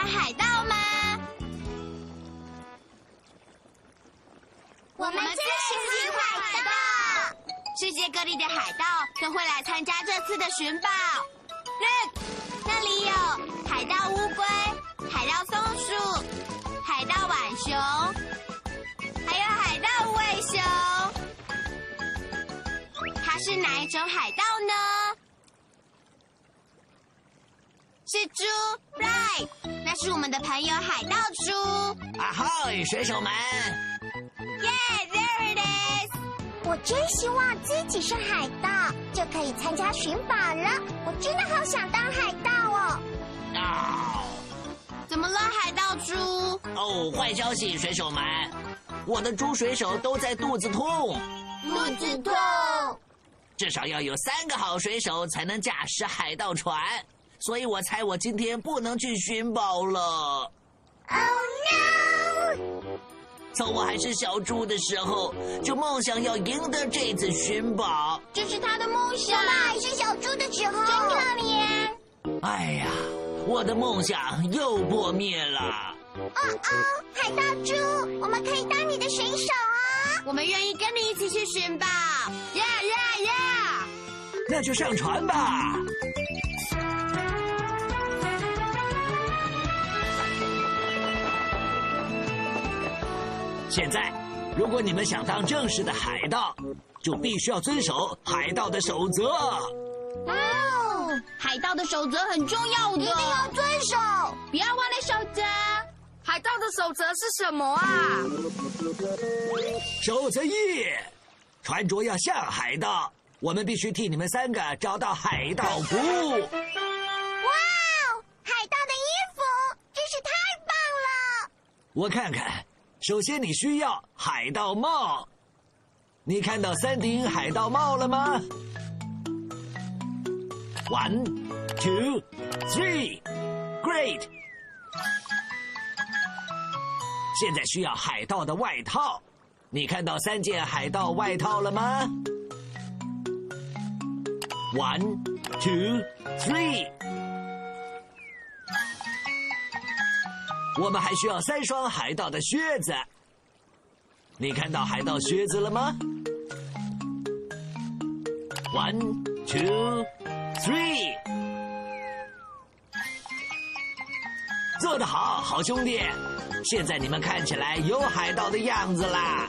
海盗吗？我们最喜欢海盗。世界各地的海盗都会来参加这次的寻宝。Look，那里有海盗乌龟、海盗松鼠、海盗浣熊，还有海盗无尾熊。它是哪一种海盗呢？是猪，right？那是我们的朋友海盗猪。啊嗨，水手们！Yeah，there it is。我真希望自己是海盗，就可以参加寻宝了。我真的好想当海盗哦！啊、怎么了，海盗猪？哦，坏消息，水手们！我的猪水手都在肚子痛，肚子痛。至少要有三个好水手才能驾驶海盗船，所以我猜我今天不能去寻宝了。Oh no！从我还是小猪的时候，就梦想要赢得这次寻宝。这是他的梦想。爸还是小猪的时候，真可怜。哎呀，我的梦想又破灭了。哦哦，海盗猪，我们可以当你的水手啊！我们愿意跟你一起去寻宝。呀呀呀！那就上船吧。现在，如果你们想当正式的海盗，就必须要遵守海盗的守则。哇哦，海盗的守则很重要的，一定要遵守。不要忘了守则。海盗的守则是什么啊？守则一：穿着要像海盗。我们必须替你们三个找到海盗服。哇哦，海盗的衣服真是太棒了！我看看，首先你需要海盗帽。你看到三顶海盗帽了吗？One, two, three, great！现在需要海盗的外套。你看到三件海盗外套了吗？One, two, three。我们还需要三双海盗的靴子。你看到海盗靴子了吗？One, two, three。做得好，好兄弟！现在你们看起来有海盗的样子啦。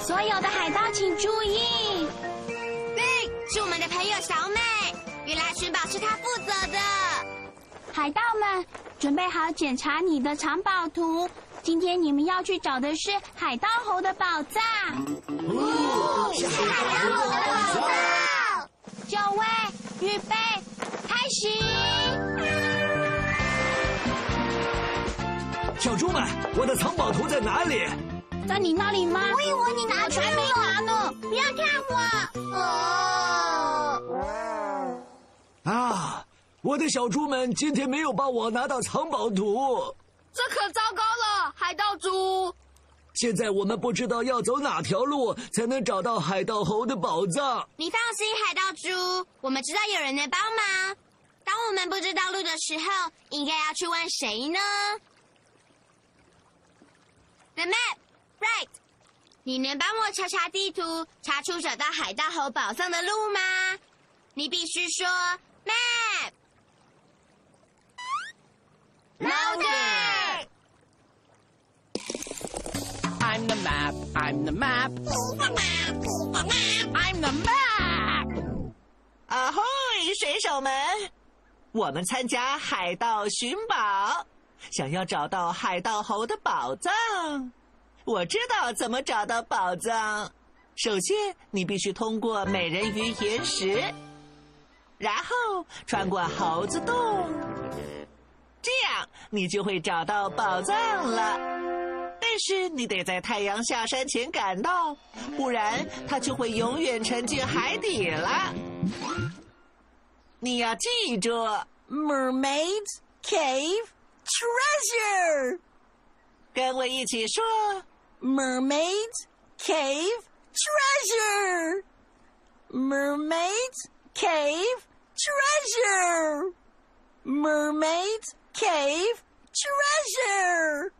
所有的海盗请注意对是我们的朋友小美，原来寻宝是她。海盗们，准备好检查你的藏宝图。今天你们要去找的是海盗猴的宝藏。哦是海盗猴的宝藏。就位，预备，开始！小猪们，我的藏宝图在哪里？在你那里吗？我以为你拿去我才没拿呢。不要看我！哦，啊，我的小猪们今天没有帮我拿到藏宝图。这可糟糕了，海盗猪！现在我们不知道要走哪条路才能找到海盗猴的宝藏。你放心，海盗猪，我们知道有人能帮忙。当我们不知道路的时候，应该要去问谁呢？The map, right？你能帮我查查地图，查出找到海盗猴宝藏的路吗？你必须说 map。Louder！I'm the map. I'm the map. I'm the map. 啊吼，水手们，我们参加海盗寻宝，想要找到海盗猴的宝藏。我知道怎么找到宝藏。首先，你必须通过美人鱼岩石，然后穿过猴子洞，这样你就会找到宝藏了。但是你得在太阳下山前赶到，不然它就会永远沉进海底了。你要记住，Mermaids cave treasure. 跟我一起说。Mermaids cave treasure. Mermaids cave treasure. Mermaids cave treasure.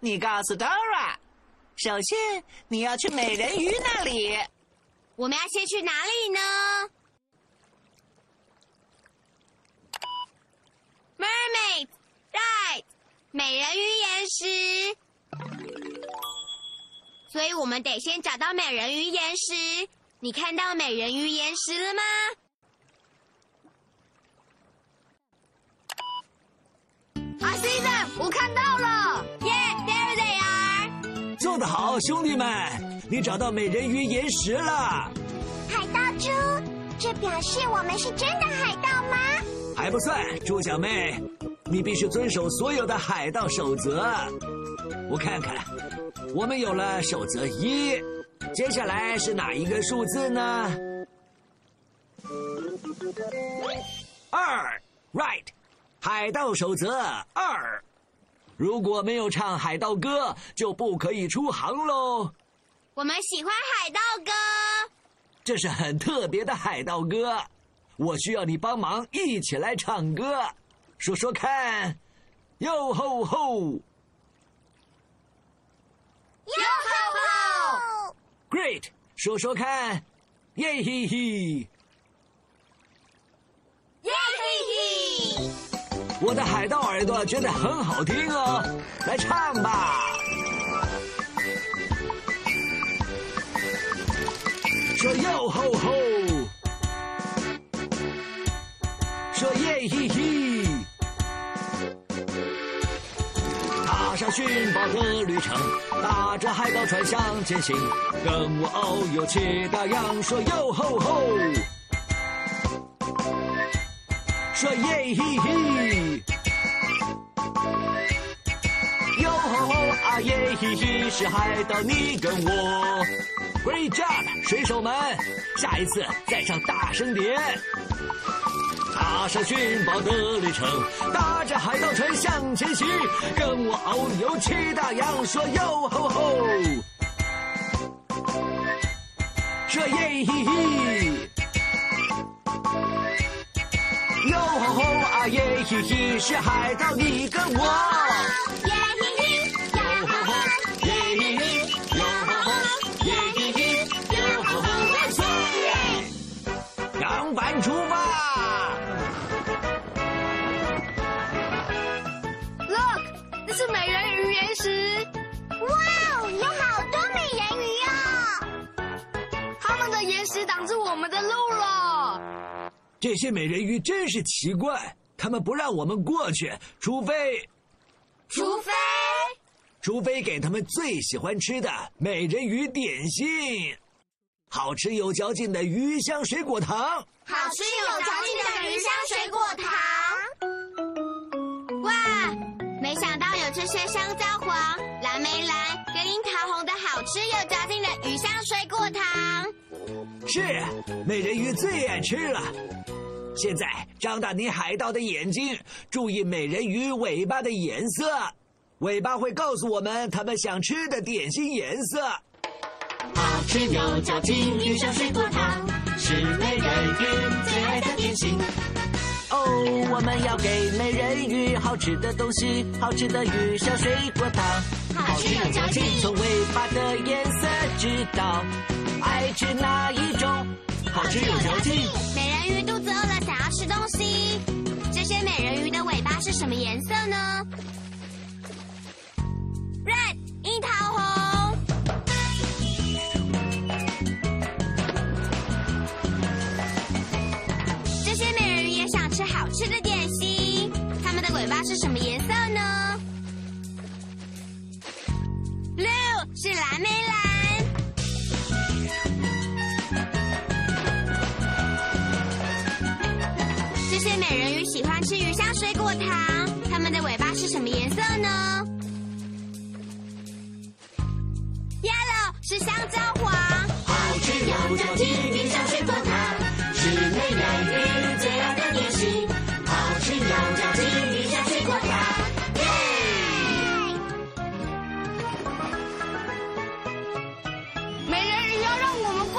你告诉 Dora，首先你要去美人鱼那里。我们要先去哪里呢？Mermaid, right，美人鱼岩石。所以我们得先找到美人鱼岩石。你看到美人鱼岩石了吗？好，兄弟们！你找到美人鱼岩石了，海盗猪，这表示我们是真的海盗吗？还不算，猪小妹，你必须遵守所有的海盗守则。我看看，我们有了守则一，接下来是哪一个数字呢？二，right，海盗守则二。如果没有唱海盗歌，就不可以出航喽。我们喜欢海盗歌。这是很特别的海盗歌，我需要你帮忙一起来唱歌，说说看，哟吼吼哟吼吼！，Great，说说看，耶嘿嘿，我的海盗耳朵觉得很好听哦，来唱吧。说哟吼吼，说耶嘿嘿，踏上寻宝的旅程，搭着海盗船向前行，跟我遨游骑大洋，说哟吼吼，说耶嘿嘿。哟吼吼啊耶嘿嘿，是海盗你跟我。Great job，水手们，下一次再唱大声点。踏上寻宝的旅程，搭着海盗船向前行，跟我遨游七大洋，说哟吼吼，说耶嘿嘿。耶嘿嘿，是海盗你跟我。耶嘿嘿！哟吼吼，耶嘿嘿，哟吼吼，耶嘿嘿，哟吼吼，万岁！扬帆出发。Look，这是美人鱼岩石，哇哦，有好多美人鱼哦！他们的岩石挡住我们的路了。这些美人鱼真是奇怪，他们不让我们过去，除非除非除非给他们最喜欢吃的美人鱼点心，好吃有嚼劲的鱼香水果糖。好吃有嚼劲的鱼香水果糖。哇，没想到有这些香蕉黄、蓝莓蓝跟樱桃红的好吃有嚼劲的鱼香水果糖。是，美人鱼最爱吃了。现在张大你海盗的眼睛，注意美人鱼尾巴的颜色，尾巴会告诉我们他们想吃的点心颜色。好吃有嚼劲，鱼香水果糖是美人鱼最爱的点心。哦，我们要给美人鱼好吃的东西，好吃的鱼香水果糖。好吃又嚼劲。从尾巴的颜色知道爱吃哪一种，好吃有嚼劲。美人鱼肚子饿了，想要吃东西。这些美人鱼的尾巴是什么颜色呢？Red，樱桃红。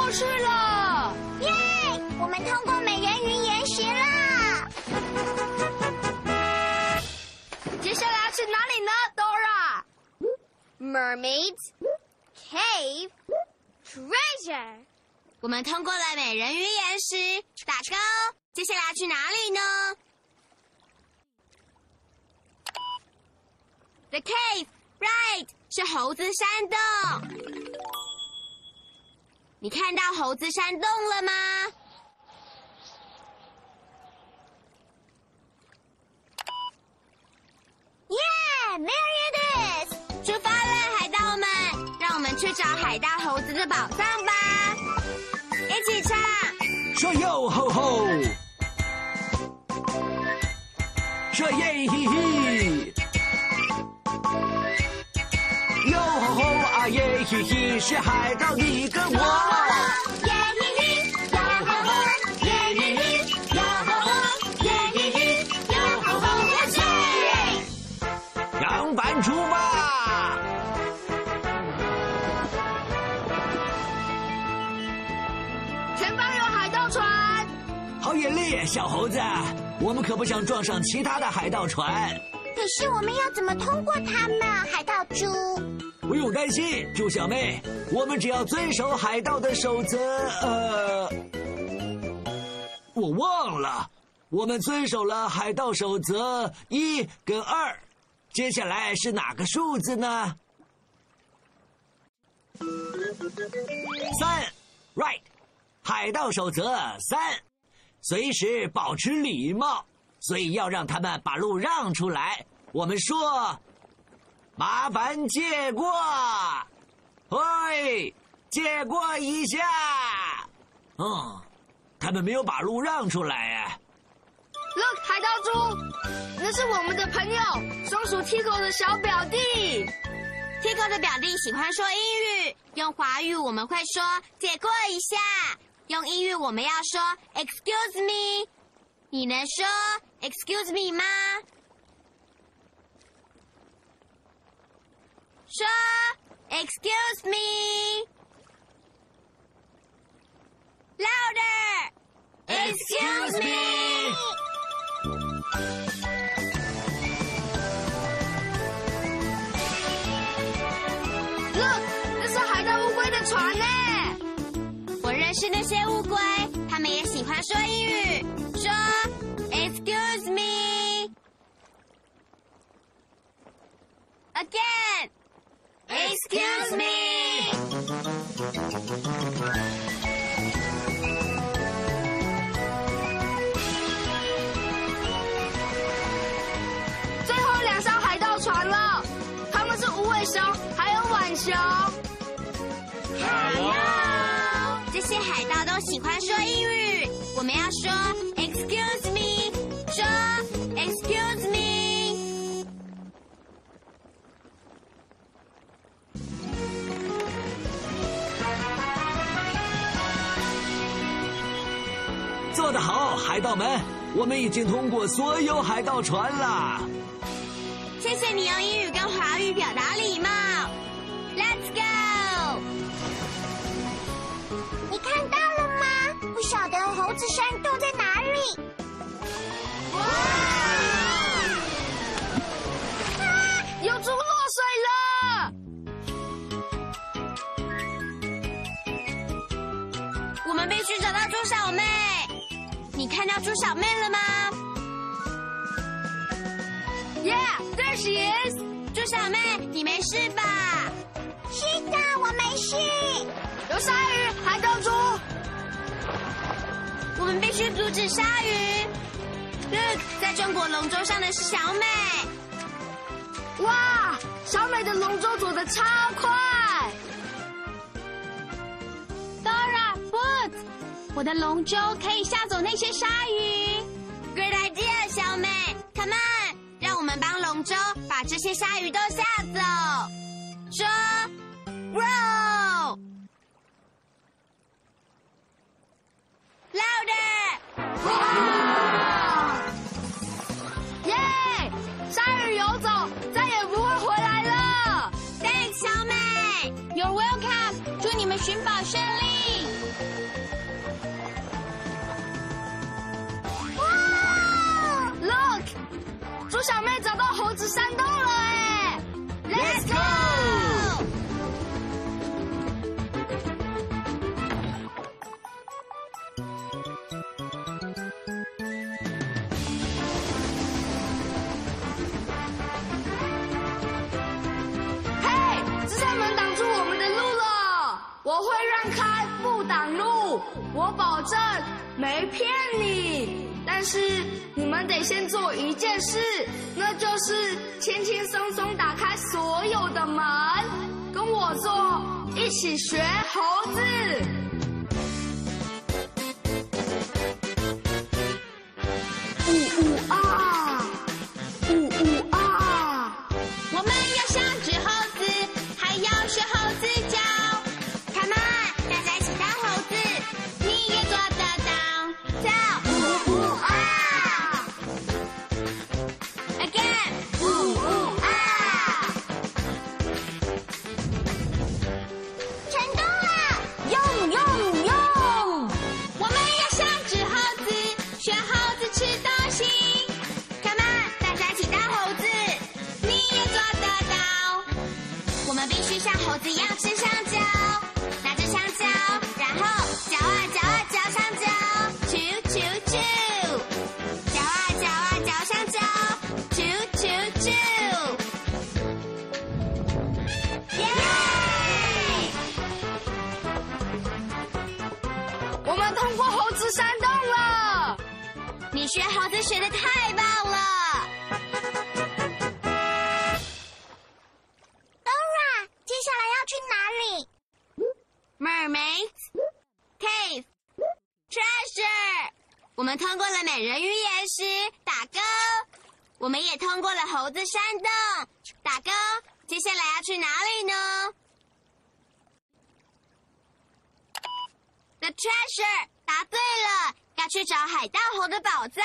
我们过去了。耶！我们通过美人鱼岩石啦！接下来要去哪里呢，Dora？Mermaids Cave Treasure。我们通过了美人鱼岩石，打勾。接下来要去哪里呢？The cave, right，是猴子山洞。你看到猴子山洞了吗？耶 m e r i it is！出发了，海盗们，让我们去找海盗猴子的宝藏吧！一起唱。说哟吼吼，说耶嘿嘿，是海盗你跟我。耶！扬帆出发！前方有海盗船。好眼力，小猴子，我们可不想撞上其他的海盗船。是我们要怎么通过它们？海盗猪，不用担心，猪小妹，我们只要遵守海盗的守则。呃，我忘了，我们遵守了海盗守则一跟二，接下来是哪个数字呢？三，right，海盗守则三，随时保持礼貌，所以要让他们把路让出来。我们说。麻烦借过，喂，借过一下。嗯，他们没有把路让出来哎。Look，海盗猪，那是我们的朋友松鼠 Tico 的小表弟。Tico 的表弟喜欢说英语，用华语我们会说借过一下，用英语我们要说 Excuse me。你能说 Excuse me 吗？说 Excuse me。Louder。Excuse me。Look，这是海盗乌龟的船呢。我认识那些乌龟，他们也喜欢说英语，Excuse me。最后两艘海盗船了，他们是无尾熊还有浣熊。Hello。这些海盗都喜欢说英语，我们要说盗们，我们已经通过所有海盗船了。谢谢你用英语跟华语表达礼貌。看到猪小妹了吗 Yeah, there she is. 猪小妹，你没事吧？是的，我没事。有鲨鱼、海盗猪。我们必须阻止鲨鱼。Look，在中国龙舟上的是小美。哇，小美的龙舟走得超快。我的龙舟可以吓走那些鲨鱼。Great idea，小美，Come on，让我们帮龙舟把这些鲨鱼都吓走。说，row。Louder！哇耶！鲨鱼游走，再也不会回来了。Thanks，小美。You're welcome，祝你们寻宝顺利。但是你们得先做一件事，那就是轻轻松松打开所有的门，跟我做，一起学猴子。山洞，大哥。接下来要去哪里呢？The treasure，答对了，要去找海盗猴的宝藏。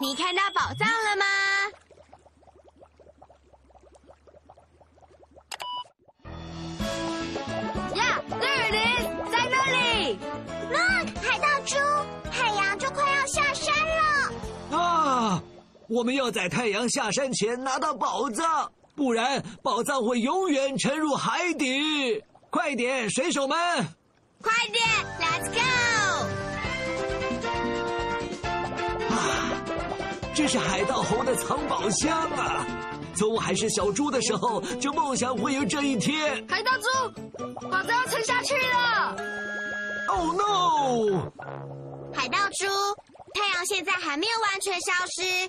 你看到宝藏了吗？我们要在太阳下山前拿到宝藏，不然宝藏会永远沉入海底。快点，水手们！快点，Let's go！啊，这是海盗猴的藏宝箱啊！从我还是小猪的时候，就梦想会有这一天。海盗猪，宝藏要沉下去了。Oh no！海盗猪，太阳现在还没有完全消失。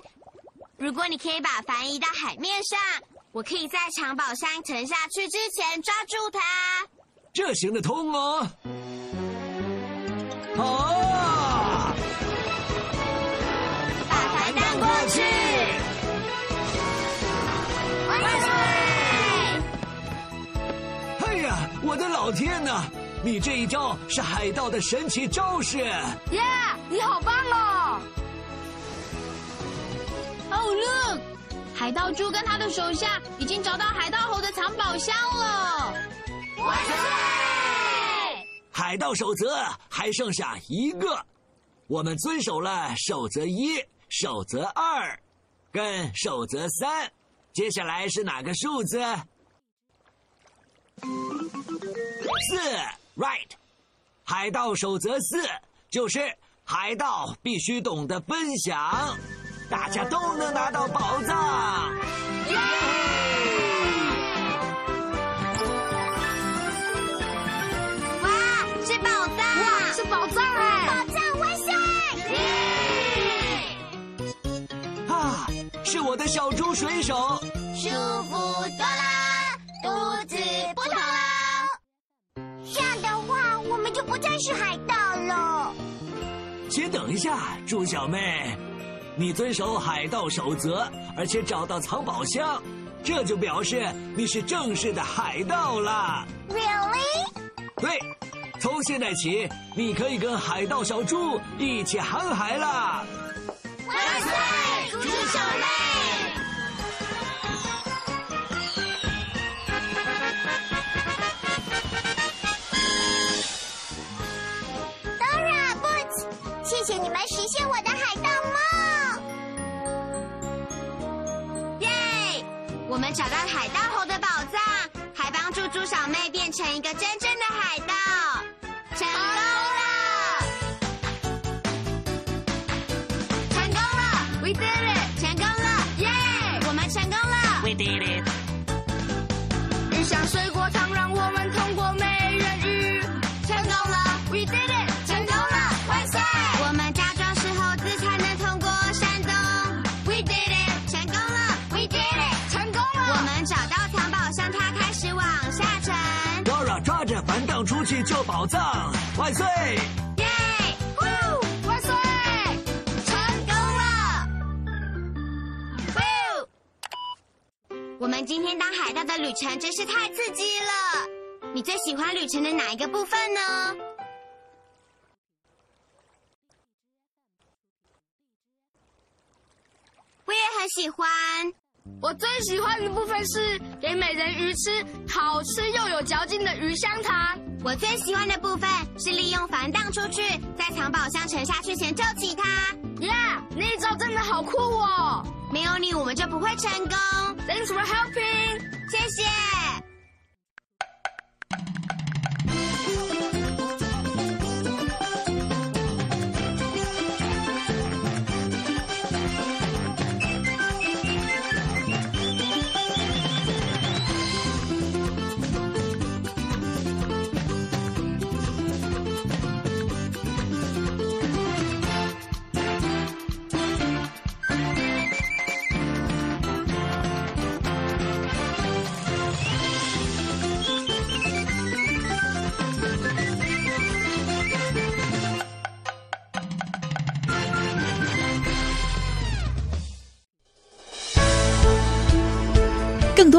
如果你可以把帆移到海面上，我可以在藏宝箱沉下去之前抓住它。这行得通哦。啊！把帆荡过去。万岁！哎呀，我的老天呐！你这一招是海盗的神奇招式。Yeah，你好棒哦！Oh look，海盗猪跟他的手下已经找到海盗猴的藏宝箱了。万岁！海盗守则还剩下一个，我们遵守了守则一、守则二，跟守则三。接下来是哪个数字？四，right。海盗守则四就是海盗必须懂得分享，大家都能拿到宝藏。哇，是宝藏！哇，是宝藏哎！宝藏万岁！啊，是我的小猪水手。舒服多啦，肚子不痛啦。这样的话，我们就不再是海盗了。先等一下，猪小妹，你遵守海盗守则，而且找到藏宝箱，这就表示你是正式的海盗啦。Really？对，从现在起，你可以跟海盗小猪一起航海啦。万岁，猪小妹！Dora Boots，谢谢你们实现我的我们找到海盗猴的宝藏，还帮助猪小妹变成一个真正的宝藏，万岁！耶！呼！万岁！成功了！呼！我们今天当海盗的旅程真是太刺激了。你最喜欢旅程的哪一个部分呢？我也很喜欢。我最喜欢的部分是给美人鱼吃好吃又有嚼劲的鱼香糖。我最喜欢的部分是利用反荡出去，在藏宝箱沉下去前救起它。呀，那一招真的好酷哦没有你，我们就不会成功。！Thanks for helping。谢谢。